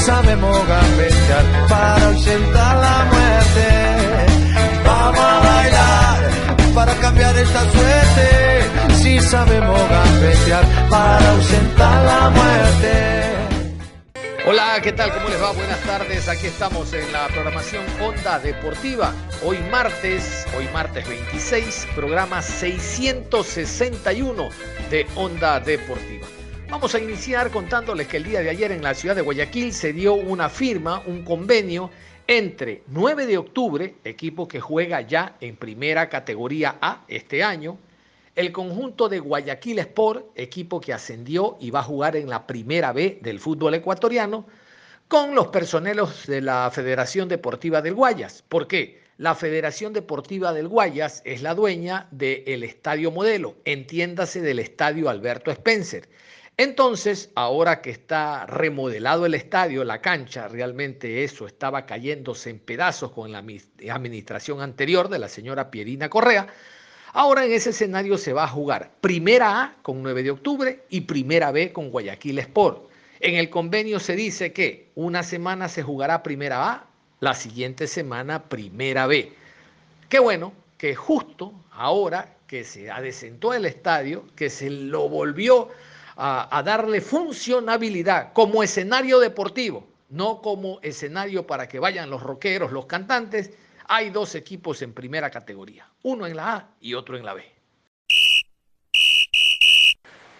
Sabemos gambetear para ausentar la muerte. Vamos a bailar para cambiar esta suerte. Si sabemos gambetear para ausentar la muerte. Hola, ¿qué tal? ¿Cómo les va? Buenas tardes. Aquí estamos en la programación Onda Deportiva. Hoy martes, hoy martes 26, programa 661 de Onda Deportiva. Vamos a iniciar contándoles que el día de ayer en la ciudad de Guayaquil se dio una firma, un convenio entre 9 de octubre, equipo que juega ya en primera categoría A este año, el conjunto de Guayaquil Sport, equipo que ascendió y va a jugar en la primera B del fútbol ecuatoriano, con los personeros de la Federación Deportiva del Guayas. ¿Por qué? La Federación Deportiva del Guayas es la dueña del Estadio Modelo, entiéndase del Estadio Alberto Spencer. Entonces, ahora que está remodelado el estadio, la cancha, realmente eso estaba cayéndose en pedazos con la administración anterior de la señora Pierina Correa. Ahora en ese escenario se va a jugar Primera A con 9 de octubre y Primera B con Guayaquil Sport. En el convenio se dice que una semana se jugará Primera A, la siguiente semana Primera B. Qué bueno que justo ahora que se adesentó el estadio, que se lo volvió a, darle funcionabilidad como escenario deportivo, no como escenario para que vayan los rockeros, los cantantes. Hay dos equipos en primera categoría, uno en la A y otro en la B.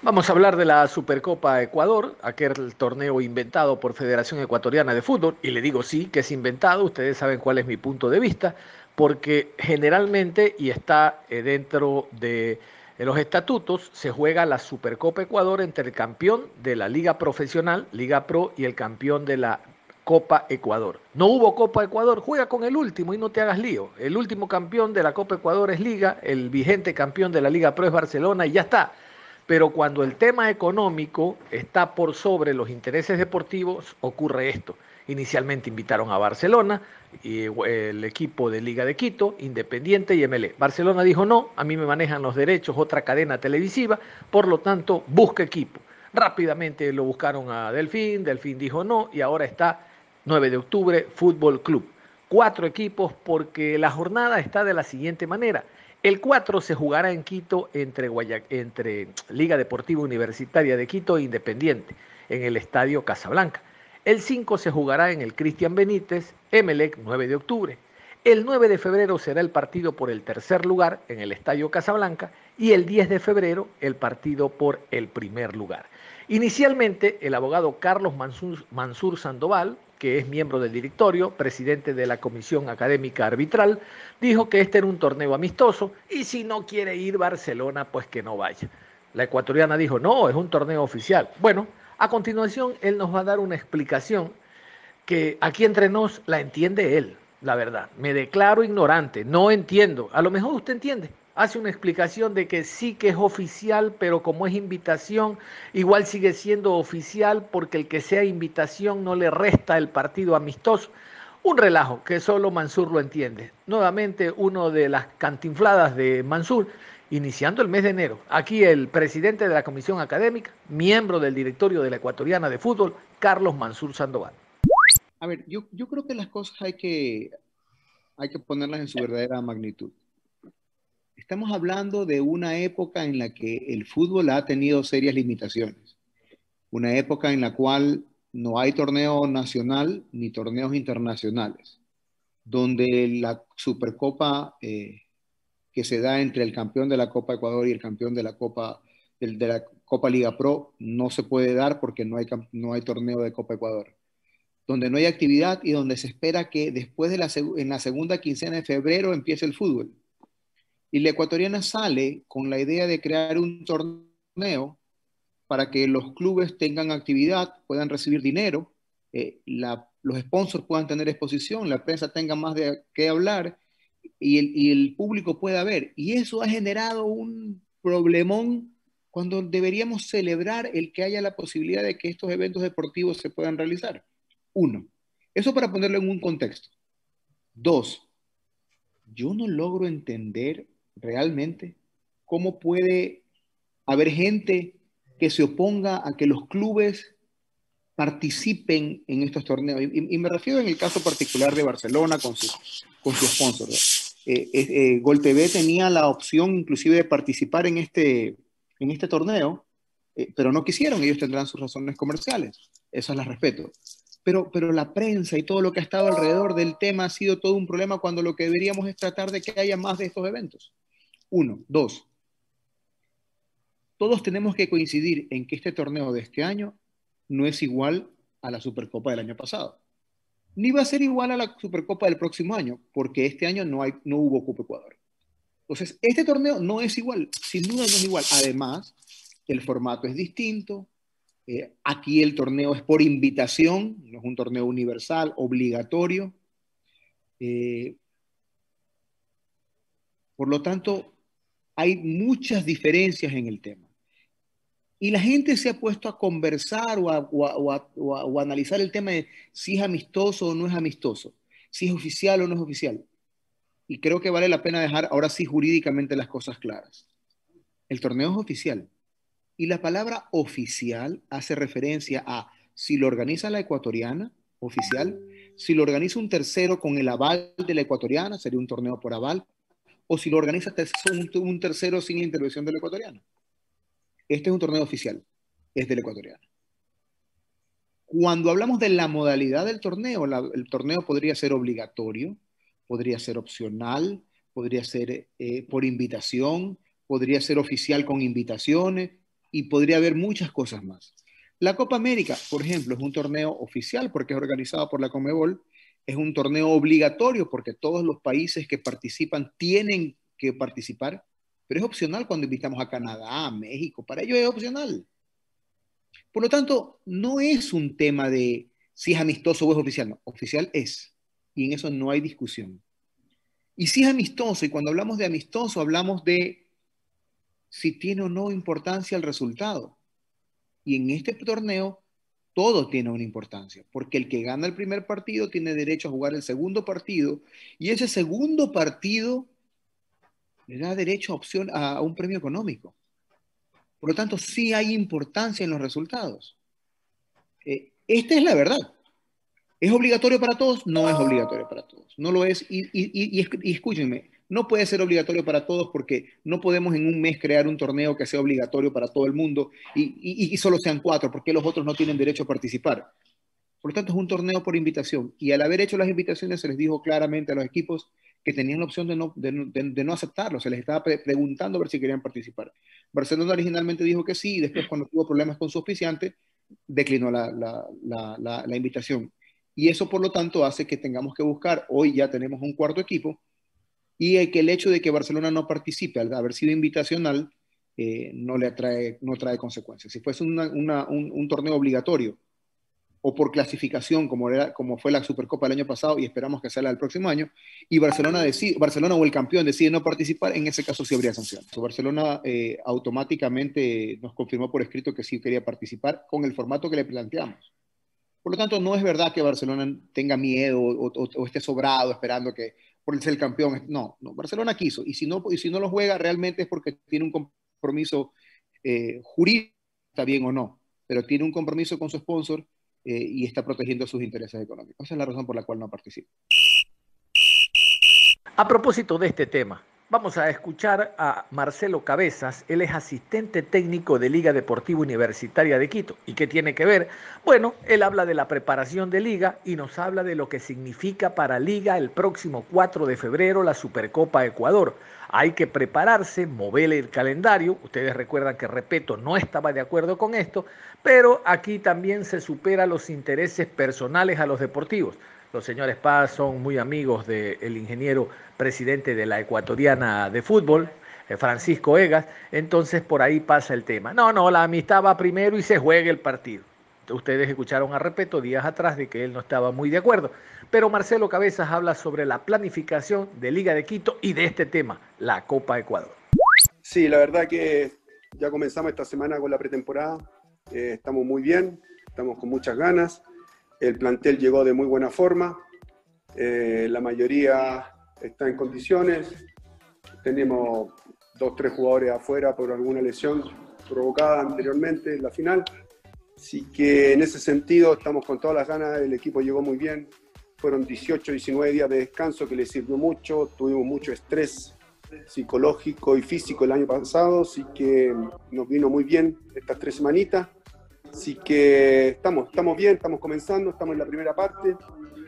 Vamos a hablar de la Supercopa Ecuador, aquel torneo inventado por Federación Ecuatoriana de Fútbol, y le digo sí que es inventado, ustedes saben cuál es mi punto de vista, porque generalmente, y está eh, dentro de en los estatutos se juega la Supercopa Ecuador entre el campeón de la Liga Profesional, Liga Pro, y el campeón de la Copa Ecuador. No hubo Copa Ecuador, juega con el último y no te hagas lío. El último campeón de la Copa Ecuador es Liga, el vigente campeón de la Liga Pro es Barcelona y ya está. Pero cuando el tema económico está por sobre los intereses deportivos, ocurre esto. Inicialmente invitaron a Barcelona, y el equipo de Liga de Quito, Independiente y MLE. Barcelona dijo no, a mí me manejan los derechos otra cadena televisiva, por lo tanto busca equipo. Rápidamente lo buscaron a Delfín, Delfín dijo no y ahora está 9 de octubre Fútbol Club. Cuatro equipos porque la jornada está de la siguiente manera. El 4 se jugará en Quito entre, Liga Deportiva Universitaria de Quito e Independiente en el Estadio Casablanca. El 5 se jugará en el Cristian Benítez, Emelec, 9 de octubre. El 9 de febrero será el partido por el tercer lugar en el Estadio Casablanca y el 10 de febrero el partido por el primer lugar. Inicialmente, el abogado Carlos Mansur, Sandoval, que es miembro del directorio, presidente de la Comisión Académica Arbitral, dijo que este era un torneo amistoso y si no quiere ir Barcelona, pues que no vaya. La ecuatoriana dijo, no, es un torneo oficial. Bueno, a continuación, él nos va a dar una explicación que aquí entre nos la entiende él, la verdad. Me declaro ignorante, no entiendo. A lo mejor usted entiende. Hace una explicación de que sí que es oficial, pero como es invitación, igual sigue siendo oficial porque el que sea invitación no le resta el partido amistoso. Un relajo que solo Mansur lo entiende. Nuevamente, uno de las cantinfladas de Mansur iniciando el mes de enero. Aquí el presidente de la Comisión Académica, miembro del directorio de la Ecuatoriana de Fútbol, Carlos Mansur Sandoval. A ver, yo, yo creo que las cosas hay que, hay que ponerlas en su verdadera magnitud. Estamos hablando de una época en la que el fútbol ha tenido serias limitaciones. Una época en la cual no hay torneo nacional ni torneos internacionales, donde la Supercopa eh, que se da entre el campeón de la Copa Ecuador y el campeón de la Copa, de la Copa Liga Pro no se puede dar porque no hay, no hay torneo de Copa Ecuador. donde no hay actividad y donde se espera que después de la, en la segunda quincena de febrero empiece el fútbol. Y la ecuatoriana sale con la idea de crear un torneo para que los clubes tengan actividad, puedan recibir dinero, eh, los sponsors puedan tener exposición, la prensa tenga más de qué hablar y el, y el público pueda ver. Y eso ha generado un problemón cuando deberíamos celebrar el que haya la posibilidad de que estos eventos deportivos se puedan realizar. Uno, eso para ponerlo en un contexto. Dos, yo no logro entender realmente cómo puede haber gente que se oponga a que los clubes participen en estos torneos. Y, me refiero en el caso particular de Barcelona con su, con su sponsor. Eh, eh, TV tenía la opción inclusive de participar en este, en este torneo, eh, pero no quisieron, ellos tendrán sus razones comerciales, esas las respeto. Pero, pero la prensa y todo lo que ha estado alrededor del tema ha sido todo un problema cuando lo que deberíamos es tratar de que haya más de estos eventos. Uno. Dos. Todos tenemos que coincidir en que este torneo de este año no es igual a la Supercopa del año pasado. Ni va a ser igual a la Supercopa del próximo año, porque este año no, hay, no hubo Copa Ecuador. Entonces, este torneo no es igual, sin duda no es igual. Además, el formato es distinto. Eh, aquí el torneo es por invitación, no es un torneo universal, obligatorio. Eh, por lo tanto, hay muchas diferencias en el tema. Y la gente se ha puesto a conversar o a, analizar el tema de si es amistoso o no es amistoso, si es oficial o no es oficial y creo que vale la pena dejar ahora sí jurídicamente las cosas claras. El torneo es oficial y la palabra oficial hace referencia a si lo organiza la ecuatoriana, oficial, si lo organiza un tercero con el aval de la ecuatoriana, sería un torneo por aval, o si lo organiza un tercero sin intervención de la ecuatoriana. Este es un torneo oficial, es de la ecuatoriana. Cuando hablamos de la modalidad del torneo, el torneo podría ser obligatorio, podría ser opcional, podría ser eh, por invitación, podría ser oficial con invitaciones y podría haber muchas cosas más. La Copa América, por ejemplo, es un torneo oficial porque es organizado por la Comebol, es un torneo obligatorio porque todos los países que participan tienen que participar, pero es opcional cuando invitamos a Canadá, a México, para ellos es opcional. Por lo tanto, no es un tema de si es amistoso o es oficial, no, oficial es y en eso no hay discusión. Y si es amistoso, y cuando hablamos de amistoso hablamos de si tiene o no importancia el resultado. Y en este torneo todo tiene una importancia, porque el que gana el primer partido tiene derecho a jugar el segundo partido, y ese segundo partido le da derecho a, opción, a un premio económico. Por lo tanto, sí hay importancia en los resultados. Eh, esta es la verdad. ¿Es obligatorio para todos? No es obligatorio para todos. No lo es. Y, escúchenme, no puede ser obligatorio para todos porque no podemos en un mes crear un torneo que sea obligatorio para todo el mundo y, solo sean cuatro, porque los otros no tienen derecho a participar. Por lo tanto, es un torneo por invitación. Y al haber hecho las invitaciones, se les dijo claramente a los equipos que tenían la opción de no, de, no aceptarlo. Se les estaba preguntando a ver si querían participar. Barcelona originalmente dijo que sí, y después, cuando tuvo problemas con su oficiante, declinó la, la, la, la invitación. Y eso, por lo tanto, hace que tengamos que buscar, hoy ya tenemos un cuarto equipo, y que el hecho de que Barcelona no participe, al haber sido invitacional, eh, no le atrae, no trae consecuencias. Si fuese un, torneo obligatorio o por clasificación, como, era, como fue la Supercopa el año pasado y esperamos que sea la del próximo año, y Barcelona, decide, Barcelona o el campeón decide no participar, en ese caso sí habría sanción. Barcelona eh, automáticamente nos confirmó por escrito que sí quería participar con el formato que le planteamos. Por lo tanto, no es verdad que Barcelona tenga miedo o, esté sobrado esperando que por ser el campeón. No, no, Barcelona quiso. Y si no, y si no lo juega, realmente es porque tiene un compromiso eh, jurídico, está bien o no, pero tiene un compromiso con su sponsor eh, y está protegiendo sus intereses económicos. Esa es la razón por la cual no participa. A propósito de este tema, Vamos a escuchar a Marcelo Cabezas, él es asistente técnico de Liga Deportiva Universitaria de Quito. ¿Y qué tiene que ver? Bueno, él habla de la preparación de Liga y nos habla de lo que significa para Liga el próximo 4 de febrero la Supercopa Ecuador. Hay que prepararse, mover el calendario. Ustedes recuerdan que, repito, no estaba de acuerdo con esto, pero aquí también se supera los intereses personales a los deportivos. Los señores Paz son muy amigos del ingeniero presidente de la Ecuatoriana de Fútbol, eh, Francisco Egas, entonces por ahí pasa el tema. No, no, la amistad va primero y se juega el partido. Ustedes escucharon a Repeto días atrás de que él no estaba muy de acuerdo, pero Marcelo Cabezas habla sobre la planificación de Liga de Quito y de este tema, la Copa Ecuador. Sí, la verdad que ya comenzamos esta semana con la pretemporada, eh, estamos muy bien, estamos con muchas ganas. El plantel llegó de muy buena forma, eh, la mayoría está en condiciones, tenemos dos, tres jugadores afuera por alguna lesión provocada anteriormente en la final, así que en ese sentido estamos con todas las ganas, el equipo llegó muy bien, fueron 18, 19 días de descanso que le sirvió mucho, tuvimos mucho estrés psicológico y físico el año pasado, así que nos vino muy bien estas tres semanitas Así que estamos, estamos bien, estamos comenzando, estamos en la primera parte,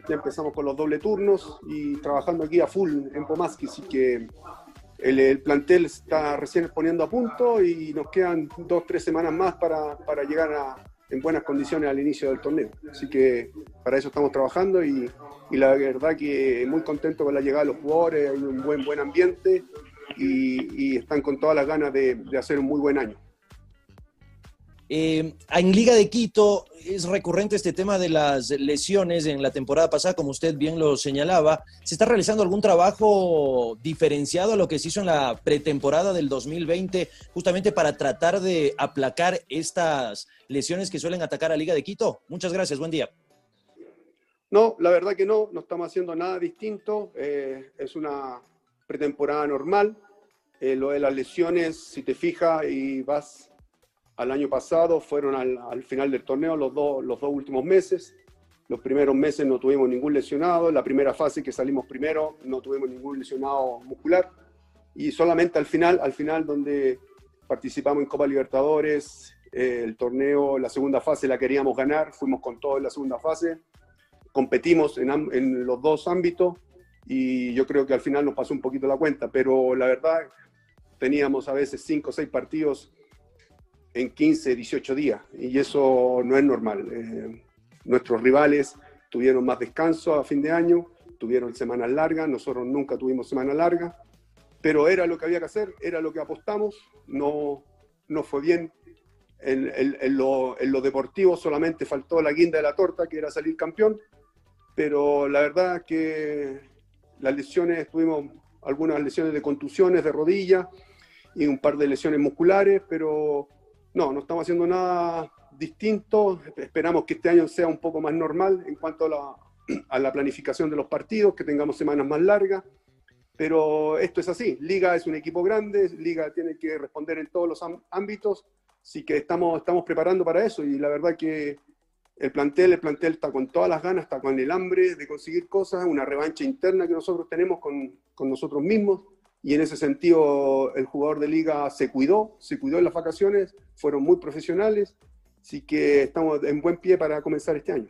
ya empezamos con los doble turnos y trabajando aquí a full en Pomaski, así que el, plantel está recién poniendo a punto y nos quedan dos, tres semanas más para, para llegar a, en buenas condiciones al inicio del torneo. Así que para eso estamos trabajando y, y, la verdad que muy contento con la llegada de los jugadores, hay un buen, buen ambiente y, y están con todas las ganas de, de hacer un muy buen año. Eh, en Liga de Quito es recurrente este tema de las lesiones en la temporada pasada, como usted bien lo señalaba. ¿Se está realizando algún trabajo diferenciado a lo que se hizo en la pretemporada del 2020, justamente para tratar de aplacar estas lesiones que suelen atacar a Liga de Quito? Muchas gracias, buen día. No, la verdad que no, no estamos haciendo nada distinto. Eh, es una pretemporada normal. Eh, lo de las lesiones, si te fijas y vas al año pasado, fueron al, final del torneo los, los dos últimos meses. Los primeros meses no tuvimos ningún lesionado, la primera fase que salimos primero no tuvimos ningún lesionado muscular y solamente al final, al final donde participamos en Copa Libertadores, eh, el torneo, la segunda fase la queríamos ganar, fuimos con todo en la segunda fase, competimos en, en los dos ámbitos y yo creo que al final nos pasó un poquito la cuenta, pero la verdad teníamos a veces cinco o seis partidos en 15, 18 días, y eso no es normal. Eh, nuestros rivales tuvieron más descanso a fin de año, tuvieron semanas largas, nosotros nunca tuvimos semana larga, pero era lo que había que hacer, era lo que apostamos, no, no fue bien. En, en, lo, en, lo, deportivo solamente faltó la guinda de la torta, que era salir campeón, pero la verdad que las lesiones, tuvimos algunas lesiones de contusiones de rodilla y un par de lesiones musculares, pero no, no estamos haciendo nada distinto. Esperamos que este año sea un poco más normal en cuanto a la, planificación de los partidos, que tengamos semanas más largas. Pero esto es así. Liga es un equipo grande, Liga tiene que responder en todos los ámbitos, así que estamos, estamos preparando para eso. Y la verdad que el plantel, el plantel está con todas las ganas, está con el hambre de conseguir cosas, una revancha interna que nosotros tenemos con, con nosotros mismos y en ese sentido el jugador de liga se cuidó, se cuidó en las vacaciones, fueron muy profesionales, así que estamos en buen pie para comenzar este año.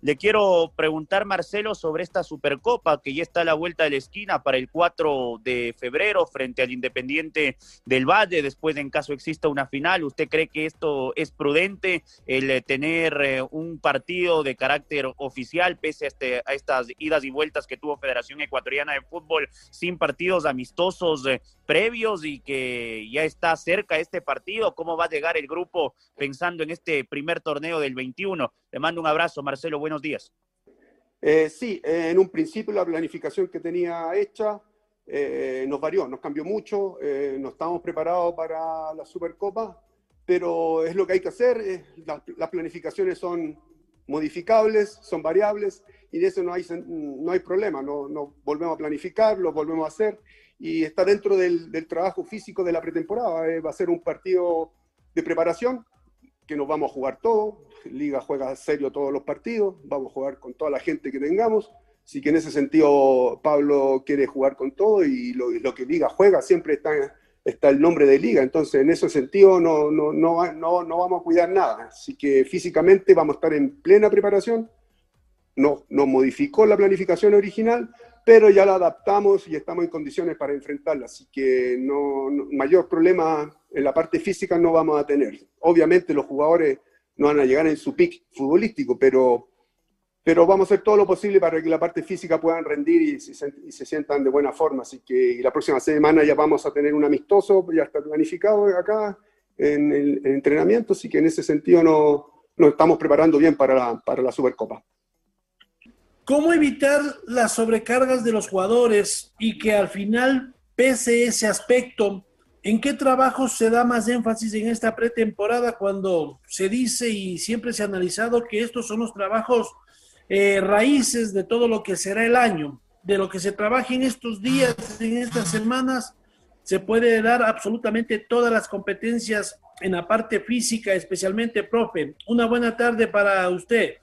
Le quiero preguntar, Marcelo, sobre esta Supercopa que ya está a la vuelta de la esquina para el 4 de febrero frente al Independiente del Valle, después de en caso exista una final. ¿Usted cree que esto es prudente, el eh, tener eh, un partido de carácter oficial pese a, este, a, estas idas y vueltas que tuvo Federación Ecuatoriana de Fútbol sin partidos amistosos eh, previos y que ya está cerca este partido? ¿Cómo va a llegar el grupo pensando en este primer torneo del 21? Le mando un abrazo, Marcelo buenos días. Eh, sí, eh, en un principio la planificación que tenía hecha eh, nos varió, nos cambió mucho, no estábamos preparados para la Supercopa, pero es lo que hay que hacer, las planificaciones son modificables, son variables y de eso no hay, no hay problema, no, no volvemos a planificar, lo volvemos a hacer y está dentro del, trabajo físico de la pretemporada, va a ser un partido de preparación que nos vamos a jugar todo, Liga juega serio todos los partidos, vamos a jugar con toda la gente que tengamos, Así que en ese sentido Pablo quiere jugar con todo y lo, que diga juega siempre está, está el nombre de liga. Entonces en ese sentido no, no, no, no, no vamos a cuidar nada. Así que físicamente vamos a estar en plena preparación. No, no modificó la planificación original, pero ya la adaptamos y estamos en condiciones para enfrentarla. Así que no, mayor problema en la parte física no vamos a tener. Obviamente los jugadores no van a llegar en su pick futbolístico, pero pero vamos a hacer todo lo posible para que la parte física puedan rendir y, se, sientan de buena forma. Así que la próxima semana ya vamos a tener un amistoso, ya está planificado acá en el, entrenamiento, así que en ese sentido no, nos estamos preparando bien para la, para la Supercopa. ¿Cómo evitar las sobrecargas de los jugadores y que al final pese ese aspecto? ¿En qué trabajos se da más énfasis en esta pretemporada cuando se dice y siempre se ha analizado que estos son los trabajos eh, raíces de todo lo que será el año, de lo que se trabaje en estos días, en estas semanas, se puede dar absolutamente todas las competencias en la parte física, especialmente, profe. Una buena tarde para usted.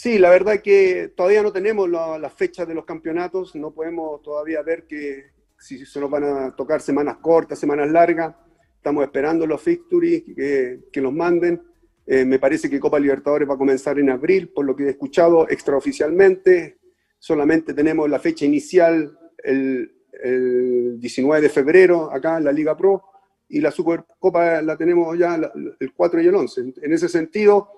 Sí, la verdad que todavía no tenemos las la fechas de los campeonatos, no podemos todavía ver que si se nos van a tocar semanas cortas, semanas largas. Estamos esperando los fixtures que, que los manden. Eh, me parece que Copa Libertadores va a comenzar en abril, por lo que he escuchado extraoficialmente. Solamente tenemos la fecha inicial el, 19 de febrero acá en la Liga Pro y la Supercopa la tenemos ya el 4 y el 11. En ese sentido,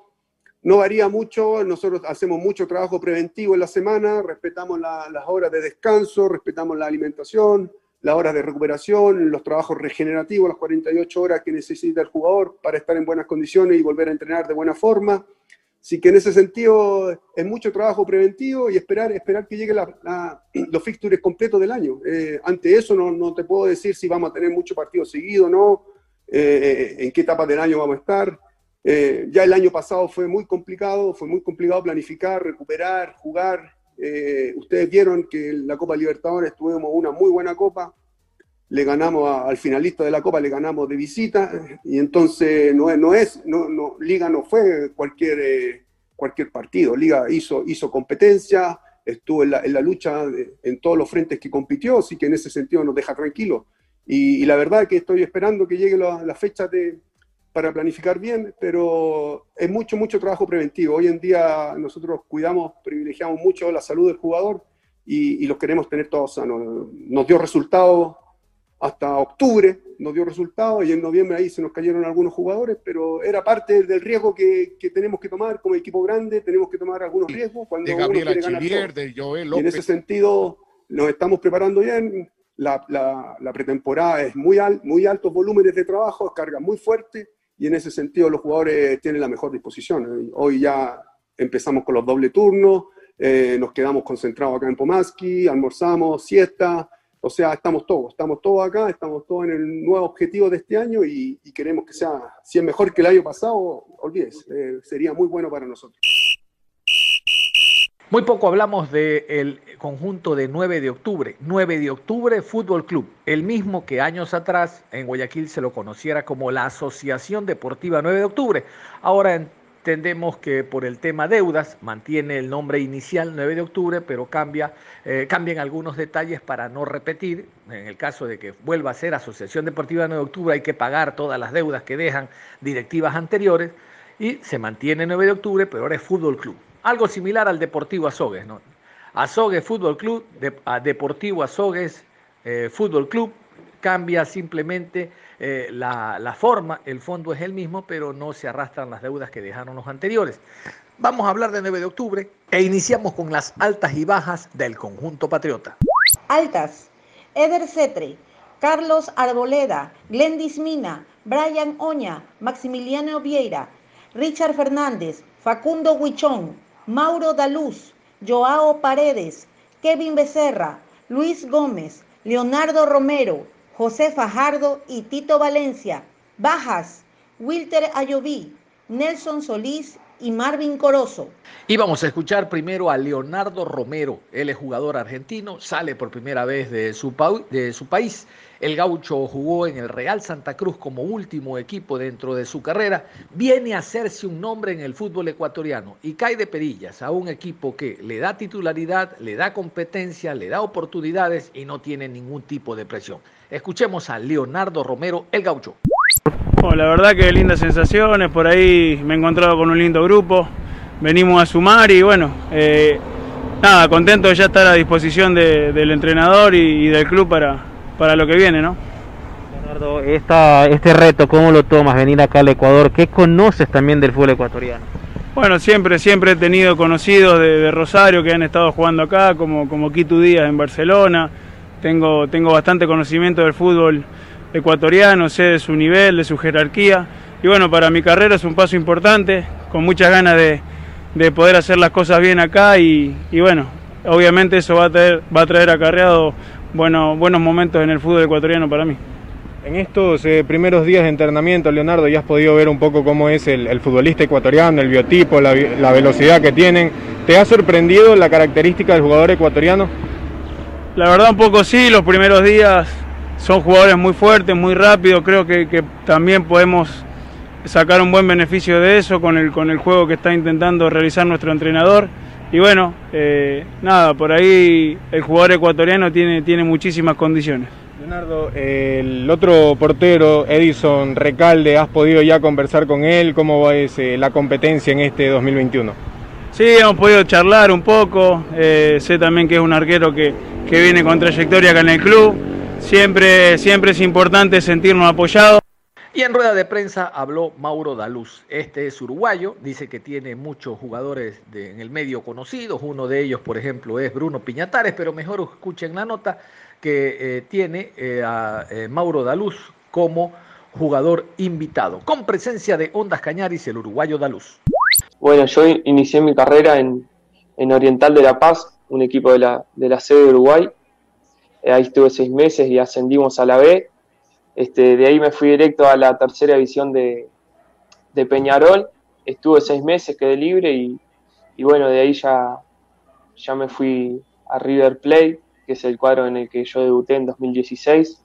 no varía mucho, nosotros hacemos mucho trabajo preventivo en la semana, respetamos las horas de descanso, respetamos la alimentación, las horas de recuperación, los trabajos regenerativos, las 48 horas que necesita el jugador para estar en buenas condiciones y volver a entrenar de buena forma. Así que en ese sentido es mucho trabajo preventivo y esperar, esperar que lleguen los fixtures completos del año. Eh, ante eso no, no, te puedo decir si vamos a tener muchos partidos seguidos o no, eh, en qué etapa del año vamos a estar. Eh, ya el año pasado fue muy complicado, fue muy complicado planificar, recuperar, jugar. Eh, ustedes vieron que en la Copa Libertadores tuvimos una muy buena copa, le ganamos al finalista de la Copa, le ganamos de visita, y entonces no es, no es, no, no, Liga no fue cualquier, eh, cualquier partido, Liga hizo, hizo competencia, estuvo en la, en la, lucha en todos los frentes que compitió, así que en ese sentido nos deja tranquilos. Y, la verdad que estoy esperando que lleguen las la fechas de, para planificar bien, pero es mucho, mucho trabajo preventivo. Hoy en día nosotros cuidamos, privilegiamos mucho la salud del jugador y, los queremos tener todos sanos. Nos dio resultados hasta octubre, nos dio resultados y en noviembre ahí se nos cayeron algunos jugadores, pero era parte del riesgo que, que tenemos que tomar como equipo grande, tenemos que tomar algunos riesgos cuando de Gabriela Chilier, de Joel López. Y en ese sentido nos estamos preparando bien. La, la, la pretemporada es muy, al, muy altos volúmenes de trabajo, carga muy fuerte y en ese sentido los jugadores tienen la mejor disposición. Hoy ya empezamos con los doble turnos, eh, nos quedamos concentrados acá en Pomaski, almorzamos, siesta, o sea, estamos todos, estamos todos acá, estamos todos en el nuevo objetivo de este año y, queremos que sea, si es mejor que el año pasado, olvides, eh, sería muy bueno para nosotros. Muy poco hablamos del conjunto de 9 de octubre. 9 de octubre Fútbol Club, el mismo que años atrás en Guayaquil se lo conociera como la Asociación Deportiva 9 de octubre. Ahora entendemos que por el tema deudas mantiene el nombre inicial 9 de octubre, pero cambia, eh, cambian algunos detalles para no repetir. En el caso de que vuelva a ser Asociación Deportiva 9 de octubre hay que pagar todas las deudas que dejan directivas anteriores y se mantiene 9 de octubre, pero ahora es Fútbol Club algo similar al Deportivo Azogues, ¿no? Azogues Fútbol Club, Deportivo Azogues eh, Fútbol Club, cambia simplemente eh, la, forma, el fondo es el mismo, pero no se arrastran las deudas que dejaron los anteriores. Vamos a hablar de 9 de octubre e iniciamos con las altas y bajas del conjunto patriota. Altas. Eder Cetre, Carlos Arboleda, Glendis Mina, Brian Oña, Maximiliano Vieira, Richard Fernández, Facundo Huichón, Mauro Daluz, Joao Paredes, Kevin Becerra, Luis Gómez, Leonardo Romero, José Fajardo y Tito Valencia. Bajas, Wilter Ayoví, Nelson Solís y Marvin Corozo. Y vamos a escuchar primero a Leonardo Romero. Él es jugador argentino, sale por primera vez de su, país. El gaucho jugó en el Real Santa Cruz como último equipo dentro de su carrera. Viene a hacerse un nombre en el fútbol ecuatoriano y cae de perillas a un equipo que le da titularidad, le da competencia, le da oportunidades y no tiene ningún tipo de presión. Escuchemos a Leonardo Romero, el gaucho. La verdad que lindas sensaciones, por ahí me he encontrado con un lindo grupo, venimos a sumar y bueno, eh, nada, contento de ya estar a disposición del entrenador y del club para, para lo que viene, ¿no? Leonardo, este reto, ¿cómo lo tomas? Venir acá al Ecuador, ¿qué conoces también del fútbol ecuatoriano? Bueno, siempre, siempre he tenido conocidos de, Rosario que han estado jugando acá, como, como Quito Díaz en Barcelona. Tengo, tengo bastante conocimiento del fútbol ecuatoriano, sé de su nivel, de su jerarquía. Y bueno, para mi carrera es un paso importante, con muchas ganas de, poder hacer las cosas bien acá y, y bueno, obviamente eso va a traer, va a traer acarreado bueno, buenos momentos en el fútbol ecuatoriano para mí. En estos eh, primeros días de entrenamiento, Leonardo, ya has podido ver un poco cómo es el, futbolista ecuatoriano, el biotipo, la, velocidad que tienen. ¿Te ha sorprendido la característica del jugador ecuatoriano? La verdad un poco sí, los primeros días son jugadores muy fuertes, muy rápidos, creo que, que también podemos sacar un buen beneficio de eso con el, con el juego que está intentando realizar nuestro entrenador. Y bueno, eh, nada, por ahí el jugador ecuatoriano tiene, tiene muchísimas condiciones. Leonardo, el otro portero, Edison Recalde, ¿has podido ya conversar con él? ¿Cómo va ese, la competencia en este 2021? Sí, hemos podido charlar un poco. Eh, sé también que es un arquero que, que viene con trayectoria acá en el club. Siempre, siempre es importante sentirnos apoyados. Y en rueda de prensa habló Mauro Daluz. Este es uruguayo, dice que tiene muchos jugadores en el medio conocidos. Uno de ellos, por ejemplo, es Bruno Piñatares, pero mejor escuchen la nota que eh, tiene eh, a eh, Mauro Daluz como jugador invitado, con presencia de Ondas Cañaris, el uruguayo Daluz. Bueno, yo inicié mi carrera en, Oriental de La Paz, un equipo de la, de la sede de Uruguay. Ahí estuve seis meses y ascendimos a la B este, de ahí me fui directo a la tercera división de, Peñarol. Estuve seis meses, quedé libre y, bueno, de ahí ya, ya me fui a River Plate, que es el cuadro en el que yo debuté en 2016.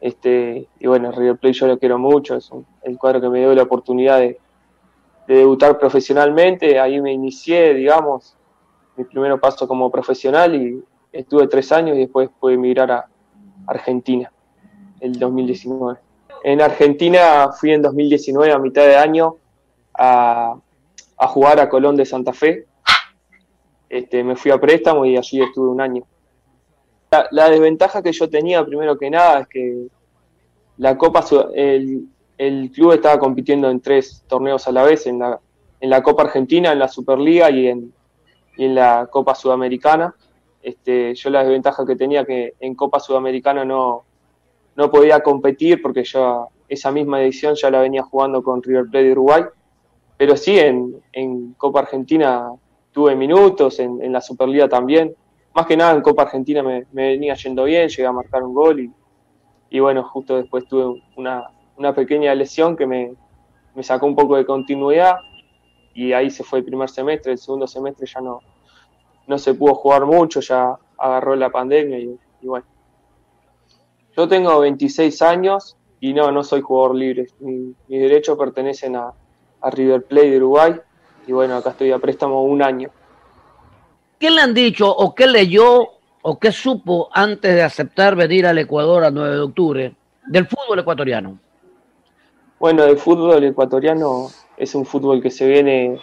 Este, y bueno, River Plate yo lo quiero mucho, es el cuadro que me dio la oportunidad de, debutar profesionalmente. Ahí me inicié, digamos, mi primer paso como profesional y estuve tres años y después pude emigrar a Argentina el 2019. En Argentina fui en 2019 a mitad de año a, jugar a Colón de Santa Fe. Este, me fui a préstamo y allí estuve un año. La, desventaja que yo tenía, primero que nada, es que la Copa, el, el, club estaba compitiendo en tres torneos a la vez, en la, en la Copa Argentina, en la Superliga y en, y en la Copa Sudamericana. Este, yo la desventaja que tenía que en Copa Sudamericana no, no podía competir porque yo esa misma edición ya la venía jugando con River Plate de Uruguay, pero sí en, Copa Argentina tuve minutos, en, la Superliga también. Más que nada en Copa Argentina me, venía yendo bien, llegué a marcar un gol y, y bueno, justo después tuve una, pequeña lesión que me, sacó un poco de continuidad y ahí se fue el primer semestre, el segundo semestre ya no, no se pudo jugar mucho, ya agarró la pandemia y bueno yo tengo 26 años y no, no soy jugador libre. mis derechos pertenecen a, River Plate de Uruguay y bueno, acá estoy a préstamo un año. ¿Qué le han dicho o qué leyó o qué supo antes de aceptar venir al Ecuador a 9 de octubre del fútbol ecuatoriano? Bueno, el fútbol ecuatoriano es un fútbol que se viene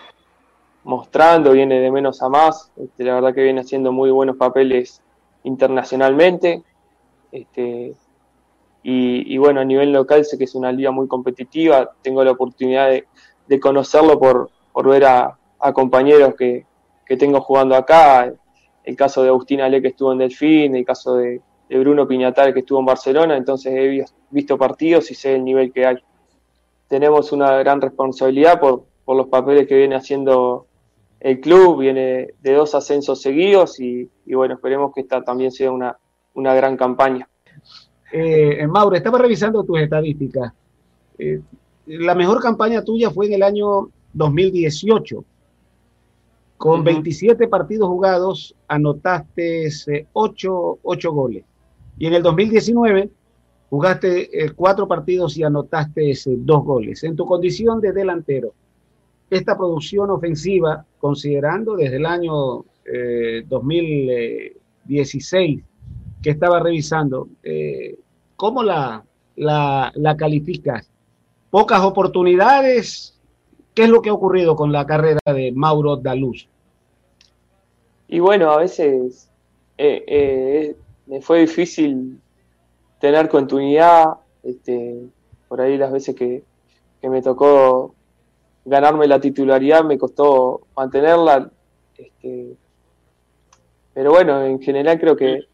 mostrando, viene de menos a más. Este, la verdad que viene haciendo muy buenos papeles internacionalmente. Este, y, bueno, a nivel local sé que es una liga muy competitiva, tengo la oportunidad de, conocerlo por, por ver a, compañeros que, tengo jugando acá, el caso de Agustín Ale que estuvo en Delfín, el caso de, Bruno Piñatal que estuvo en Barcelona, entonces he visto partidos y sé el nivel que hay. Tenemos una gran responsabilidad por, los papeles que viene haciendo el club, viene de dos ascensos seguidos y, bueno, esperemos que esta también sea una, una gran campaña. Eh, Mauro, estaba revisando tus estadísticas. Eh, la mejor campaña tuya fue en el año 2018. Con 27 partidos jugados, anotaste 8, goles. Y en el 2019 jugaste 4 partidos y anotaste 2 goles. En tu condición de delantero, esta producción ofensiva, considerando desde el año 2016 que estaba revisando, ¿cómo la, la, calificas? pocas oportunidades. ¿Qué es lo que ha ocurrido con la carrera de Mauro Daluz? Y bueno, a veces eh, eh, me fue difícil tener continuidad. Este, por ahí las veces que, me tocó ganarme la titularidad me costó mantenerla. Este, pero bueno, en general creo que,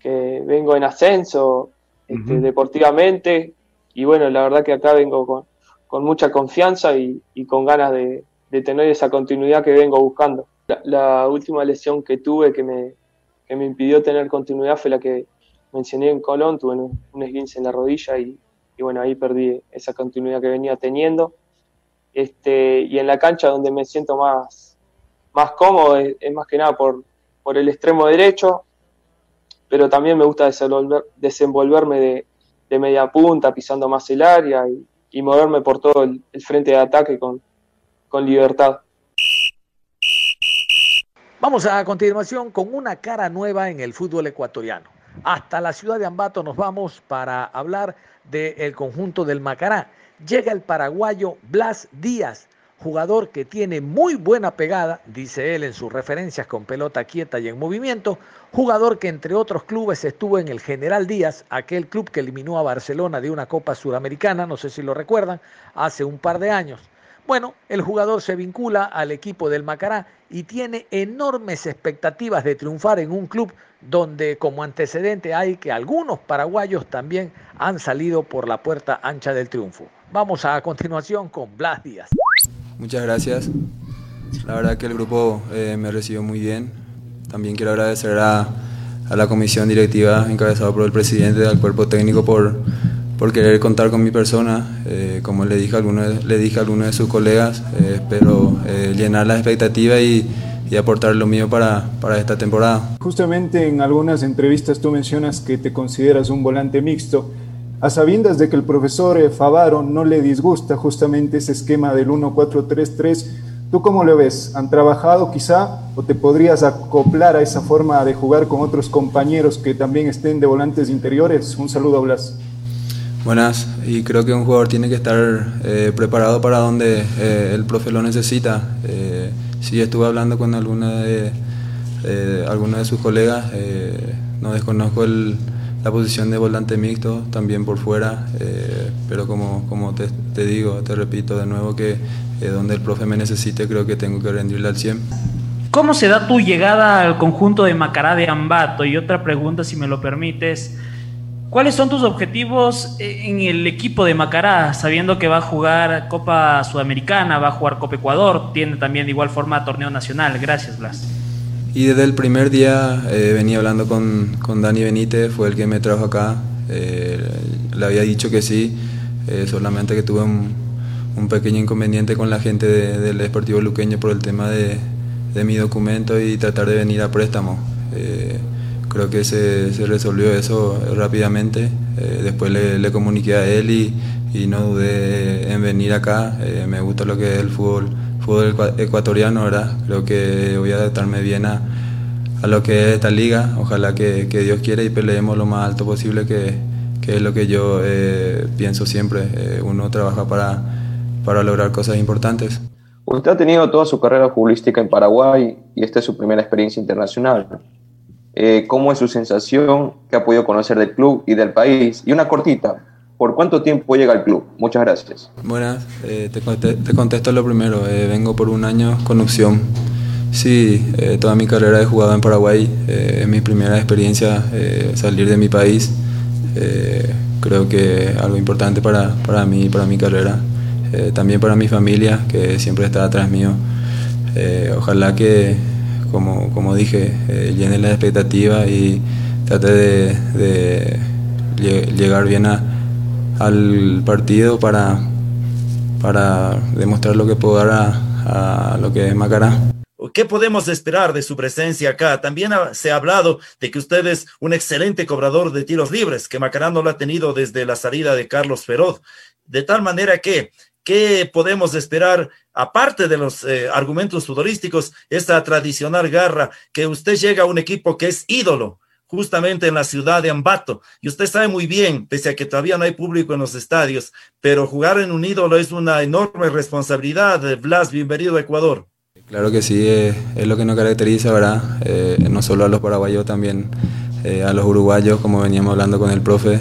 que vengo en ascenso este, deportivamente y bueno, la verdad que acá vengo con, mucha confianza y, con ganas de, tener esa continuidad que vengo buscando. La, última lesión que tuve que me, me, impidió tener continuidad fue la que mencioné en Colón, tuve un, esguince en la rodilla y, bueno, ahí perdí esa continuidad que venía teniendo. Este, y en la cancha donde me siento más, más cómodo es, más que nada por, por el extremo derecho, pero también me gusta desenvolver, desenvolverme de, de media punta, pisando más el área y, moverme por todo el, frente de ataque con, con libertad. Vamos a continuación con una cara nueva en el fútbol ecuatoriano. Hasta la ciudad de Ambato nos vamos para hablar del conjunto del Macará. Llega el paraguayo Blas Díaz, jugador que tiene muy buena pegada, dice él en sus referencias con pelota quieta y en movimiento, jugador que entre otros clubes estuvo en el General Díaz, aquel club que eliminó a Barcelona de una Copa Suramericana, no sé si lo recuerdan, hace un par de años. Bueno, el jugador se vincula al equipo del Macará y tiene enormes expectativas de triunfar en un club donde como antecedente hay que algunos paraguayos también han salido por la puerta ancha del triunfo. Vamos a continuación con Blas Díaz. Muchas gracias. La verdad que el grupo eh, me recibió muy bien. También quiero agradecer a, la comisión directiva encabezada por el presidente al cuerpo técnico por, por querer contar con mi persona. Eh, como le dije a alguno de, le dije a alguno de sus colegas, eh, espero llenar las expectativas y, y, aportar lo mío para, para esta temporada. Justamente en algunas entrevistas tú mencionas que te consideras un volante mixto a sabiendas de que el profesor eh, Favaro no le disgusta justamente ese esquema del 1-4-3-3, ¿tú cómo lo ves? ¿Han trabajado quizá o te podrías acoplar a esa forma de jugar con otros compañeros que también estén de volantes interiores? Un saludo, Blas. Buenas, y creo que un jugador tiene que estar eh, preparado para donde eh, el profe lo necesita. si estuve hablando con alguna de, alguna de sus colegas, no desconozco el la posición de volante mixto también por fuera, eh, pero como, como te, digo, te repito de nuevo que eh, donde el profe me necesite creo que tengo que rendirle al 100. ¿Cómo se da tu llegada al conjunto de Macará de Ambato? Y otra pregunta, si me lo permites, ¿cuáles son tus objetivos en el equipo de Macará, sabiendo que va a jugar Copa Sudamericana, va a jugar Copa Ecuador, tiene también de igual forma torneo nacional? Gracias, Blas. Y desde el primer día eh, venía hablando con, con, Dani Benítez, fue el que me trajo acá. Eh, le había dicho que sí, eh, solamente que tuve un, un, pequeño inconveniente con la gente del Deportivo Luqueño por el tema de, de, mi documento y tratar de venir a préstamo. creo que se, se, resolvió eso rápidamente. después le, le, comuniqué a él y, y, no dudé en venir acá. me gusta lo que es el fútbol fútbol ecuatoriano, ¿verdad? Creo que voy a adaptarme bien a, a lo que es esta liga. Ojalá que, que, Dios quiera y peleemos lo más alto posible, que, que es lo que yo eh, pienso siempre. Eh, uno trabaja para, para lograr cosas importantes. Usted ha tenido toda su carrera futbolística en Paraguay y esta es su primera experiencia internacional. Eh, ¿Cómo es su sensación? ¿Qué ha podido conocer del club y del país? Y una cortita, ¿Por cuánto tiempo llega al club? Muchas gracias. Buenas, eh, te, te, contesto lo primero. Eh, vengo por un año con opción. Sí, eh, toda mi carrera he jugado en Paraguay. es mi primera experiencia salir de mi país. creo que algo importante para, para mí para mi carrera. también para mi familia, que siempre está atrás mío. ojalá que, como, como dije, llene la expectativa y trate de, de llegar bien a al partido para, para demostrar lo que puedo dar a, lo que es Macará. ¿Qué podemos esperar de su presencia acá? También se ha hablado de que usted es un excelente cobrador de tiros libres, que Macará no lo ha tenido desde la salida de Carlos Feroz. De tal manera que, ¿qué podemos esperar, aparte de los eh, argumentos futbolísticos, esta tradicional garra, que usted llega a un equipo que es ídolo, justamente en la ciudad de Ambato. Y usted sabe muy bien, pese a que todavía no hay público en los estadios, pero jugar en un ídolo es una enorme responsabilidad. Blas, bienvenido a Ecuador. Claro que sí, eh, es lo que nos caracteriza, ¿verdad? Eh, no solo a los paraguayos, también eh, a los uruguayos, como veníamos hablando con el profe.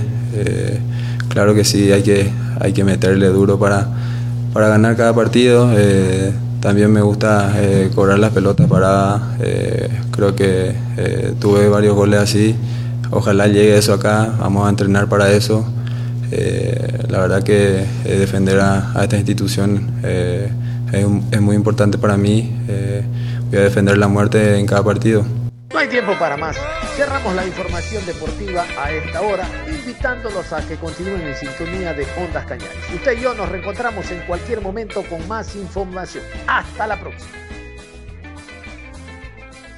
claro que sí, hay que, hay que meterle duro para, para ganar cada partido. También me gusta cobrar las pelotas paradas. creo que tuve varios goles así. Ojalá llegue eso acá, vamos a entrenar para eso. la verdad que defender a, esta institución es, muy importante para mí. Eh, voy a defender la muerte en cada partido. No hay tiempo para más. Cerramos la información deportiva a esta hora, invitándolos a que continúen en sintonía de Ondas Cañares. Usted y yo nos reencontramos en cualquier momento con más información. Hasta la próxima.